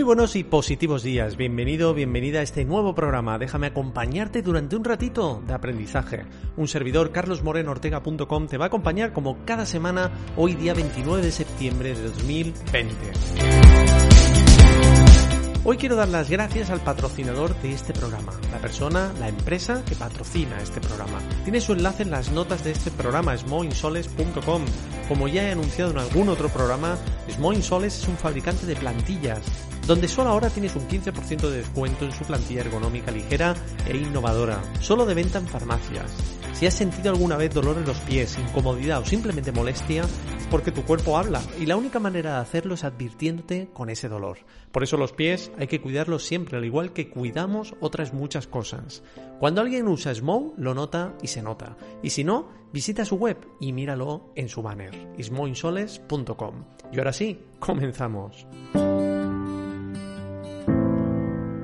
Muy buenos y positivos días, bienvenido, bienvenida a este nuevo programa. Déjame acompañarte durante un ratito de aprendizaje. Un servidor, carlosmorenoortega.com, te va a acompañar como cada semana, hoy día 29 de septiembre de 2020. Hoy quiero dar las gracias al patrocinador de este programa, la persona, la empresa que patrocina este programa. Tiene su enlace en las notas de este programa, smoinsoles.com. Como ya he anunciado en algún otro programa, Smoinsoles es un fabricante de plantillas, donde solo ahora tienes un 15% de descuento en su plantilla ergonómica ligera e innovadora, solo de venta en farmacias. Si has sentido alguna vez dolor en los pies, incomodidad o simplemente molestia, es porque tu cuerpo habla y la única manera de hacerlo es advirtiéndote con ese dolor. Por eso los pies hay que cuidarlos siempre, al igual que cuidamos otras muchas cosas. Cuando alguien usa Smow, lo nota y se nota. Y si no, visita su web y míralo en su banner, smoinsoles.com. Y ahora sí, comenzamos.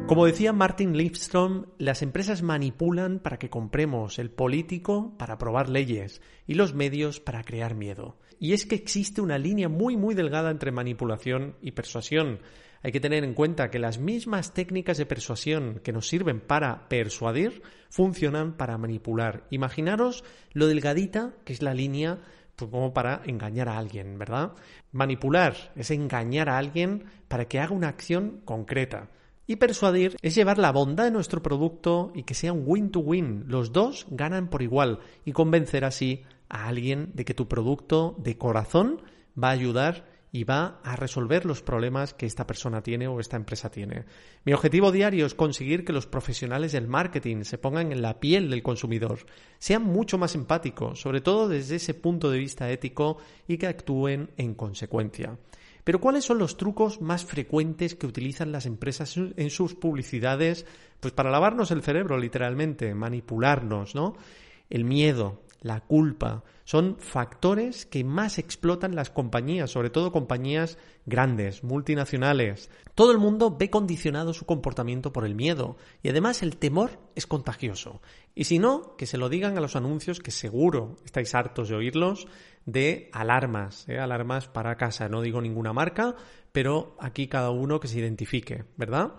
Como decía Martin Lipstrom, las empresas manipulan para que compremos, el político para aprobar leyes y los medios para crear miedo. Y es que existe una línea muy muy delgada entre manipulación y persuasión. Hay que tener en cuenta que las mismas técnicas de persuasión que nos sirven para persuadir funcionan para manipular. Imaginaros lo delgadita que es la línea pues, como para engañar a alguien, ¿verdad? Manipular es engañar a alguien para que haga una acción concreta. Y persuadir es llevar la bondad de nuestro producto y que sea un win-to-win. Los dos ganan por igual y convencer así a alguien de que tu producto de corazón va a ayudar y va a resolver los problemas que esta persona tiene o esta empresa tiene. Mi objetivo diario es conseguir que los profesionales del marketing se pongan en la piel del consumidor, sean mucho más empáticos, sobre todo desde ese punto de vista ético y que actúen en consecuencia. Pero ¿cuáles son los trucos más frecuentes que utilizan las empresas en sus publicidades? Pues para lavarnos el cerebro, literalmente, manipularnos, ¿no? El miedo, la culpa, son factores que más explotan las compañías, sobre todo compañías grandes, multinacionales. Todo el mundo ve condicionado su comportamiento por el miedo y además el temor es contagioso. Y si no, que se lo digan a los anuncios que seguro estáis hartos de oírlos de alarmas, ¿eh? alarmas para casa. No digo ninguna marca, pero aquí cada uno que se identifique, ¿verdad?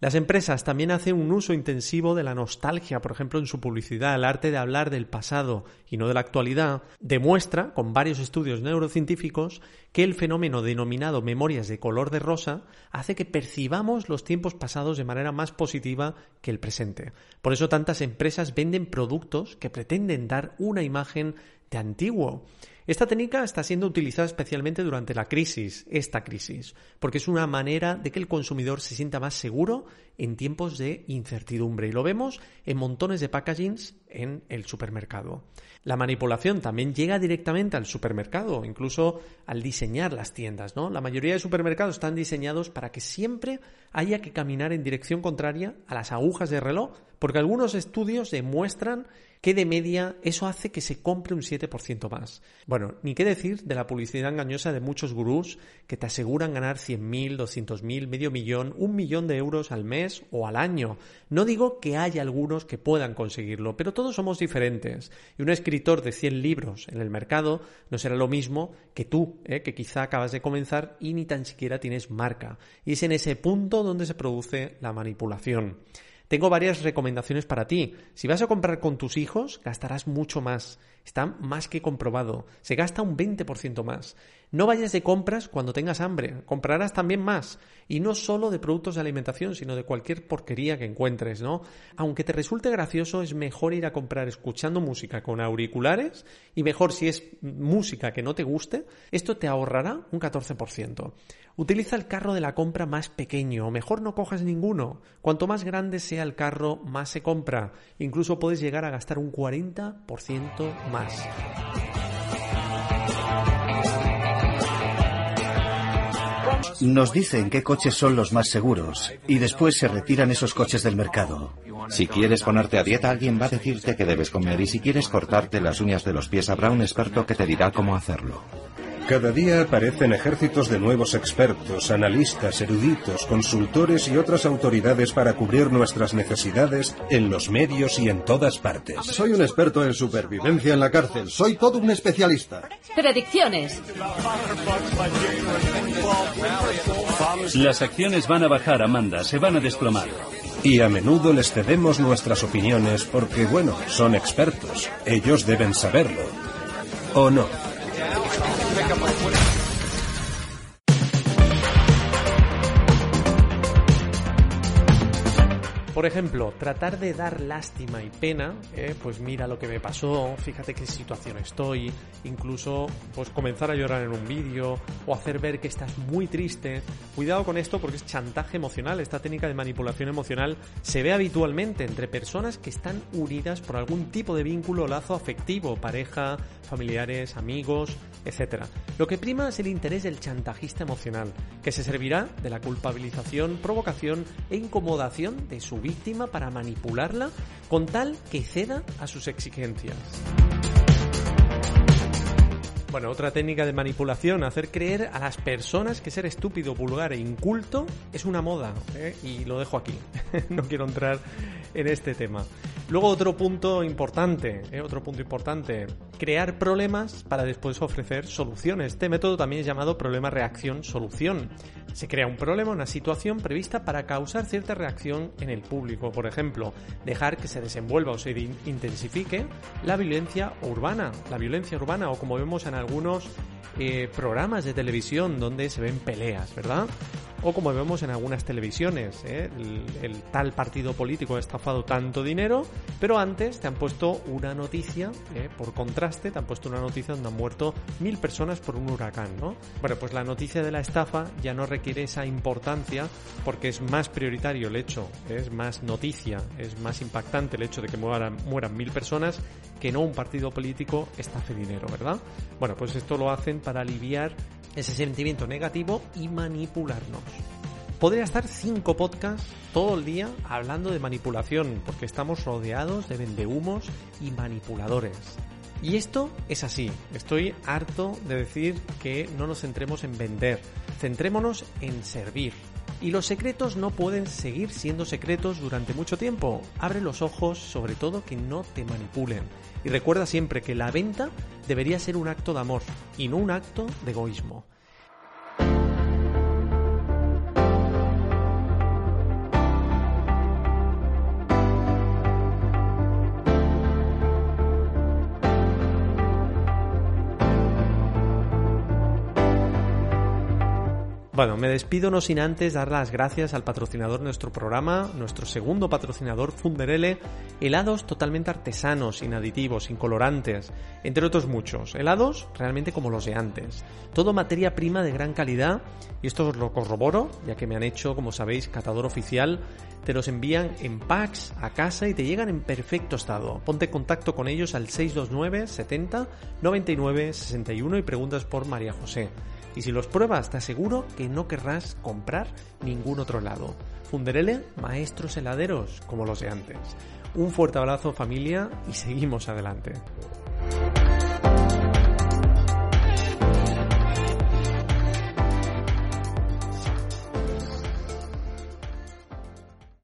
Las empresas también hacen un uso intensivo de la nostalgia, por ejemplo, en su publicidad. El arte de hablar del pasado y no de la actualidad demuestra, con varios estudios neurocientíficos, que el fenómeno denominado memorias de color de rosa hace que percibamos los tiempos pasados de manera más positiva que el presente. Por eso tantas empresas venden productos que pretenden dar una imagen de antiguo. Esta técnica está siendo utilizada especialmente durante la crisis, esta crisis, porque es una manera de que el consumidor se sienta más seguro en tiempos de incertidumbre. Y lo vemos en montones de packagings en el supermercado. La manipulación también llega directamente al supermercado, incluso al diseñar las tiendas, ¿no? La mayoría de supermercados están diseñados para que siempre haya que caminar en dirección contraria a las agujas de reloj, porque algunos estudios demuestran que de media eso hace que se compre un 7% más. Bueno, ni qué decir de la publicidad engañosa de muchos gurús que te aseguran ganar 100.000, 200.000, medio millón, un millón de euros al mes o al año. No digo que haya algunos que puedan conseguirlo, pero todos somos diferentes. Y un escritor de 100 libros en el mercado no será lo mismo que tú, ¿eh? que quizá acabas de comenzar y ni tan siquiera tienes marca. Y es en ese punto donde se produce la manipulación. Tengo varias recomendaciones para ti. Si vas a comprar con tus hijos, gastarás mucho más. Está más que comprobado. Se gasta un 20% más. No vayas de compras cuando tengas hambre. Comprarás también más. Y no solo de productos de alimentación, sino de cualquier porquería que encuentres, ¿no? Aunque te resulte gracioso, es mejor ir a comprar escuchando música con auriculares y mejor si es música que no te guste, esto te ahorrará un 14%. Utiliza el carro de la compra más pequeño, o mejor no cojas ninguno. Cuanto más grande sea el carro, más se compra. Incluso puedes llegar a gastar un 40% más. Nos dicen qué coches son los más seguros y después se retiran esos coches del mercado. Si quieres ponerte a dieta, alguien va a decirte que debes comer y si quieres cortarte las uñas de los pies, habrá un experto que te dirá cómo hacerlo. Cada día aparecen ejércitos de nuevos expertos, analistas, eruditos, consultores y otras autoridades para cubrir nuestras necesidades en los medios y en todas partes. Soy un experto en supervivencia en la cárcel. Soy todo un especialista. Predicciones. Las acciones van a bajar, Amanda, se van a desplomar. Y a menudo les cedemos nuestras opiniones porque, bueno, son expertos. Ellos deben saberlo. ¿O no? Por ejemplo, tratar de dar lástima y pena, eh, pues mira lo que me pasó, fíjate qué situación estoy, incluso pues comenzar a llorar en un vídeo o hacer ver que estás muy triste. Cuidado con esto porque es chantaje emocional, esta técnica de manipulación emocional se ve habitualmente entre personas que están unidas por algún tipo de vínculo o lazo afectivo, pareja, familiares, amigos, etc. Lo que prima es el interés del chantajista emocional, que se servirá de la culpabilización, provocación e incomodación de su para manipularla con tal que ceda a sus exigencias. Bueno, otra técnica de manipulación, hacer creer a las personas que ser estúpido, vulgar e inculto es una moda. ¿eh? Y lo dejo aquí. no quiero entrar en este tema. Luego otro punto importante, ¿eh? otro punto importante, crear problemas para después ofrecer soluciones. Este método también es llamado problema-reacción-solución. Se crea un problema, una situación prevista para causar cierta reacción en el público. Por ejemplo, dejar que se desenvuelva o se intensifique la violencia urbana. La violencia urbana o como vemos en algunos eh, programas de televisión donde se ven peleas, ¿verdad? O como vemos en algunas televisiones, ¿eh? el, tal partido político ha estafado tanto dinero, pero antes te han puesto una noticia, ¿eh? por contraste, te han puesto una noticia donde han muerto mil personas por un huracán, ¿no? Bueno, pues la noticia de la estafa ya no requiere esa importancia porque es más prioritario el hecho, es más noticia, es más impactante el hecho de que mueran, mueran mil personas que no un partido político estafe dinero, ¿verdad? Bueno, pues esto lo hacen para aliviar ese sentimiento negativo y manipularnos. Podría estar cinco podcasts todo el día hablando de manipulación, porque estamos rodeados de vendehumos y manipuladores. Y esto es así. Estoy harto de decir que no nos centremos en vender. Centrémonos en servir. Y los secretos no pueden seguir siendo secretos durante mucho tiempo. Abre los ojos, sobre todo que no te manipulen. Y recuerda siempre que la venta debería ser un acto de amor y no un acto de egoísmo. Bueno, me despido no sin antes dar las gracias al patrocinador de nuestro programa, nuestro segundo patrocinador, Funderele, helados totalmente artesanos, sin aditivos, sin colorantes, entre otros muchos. Helados realmente como los de antes. Todo materia prima de gran calidad, y esto os lo corroboro, ya que me han hecho, como sabéis, catador oficial. Te los envían en packs a casa y te llegan en perfecto estado. Ponte en contacto con ellos al 629 70 99 61 y preguntas por María José. Y si los pruebas, te aseguro que no querrás comprar ningún otro helado. Funderele, maestros heladeros como los de antes. Un fuerte abrazo familia y seguimos adelante.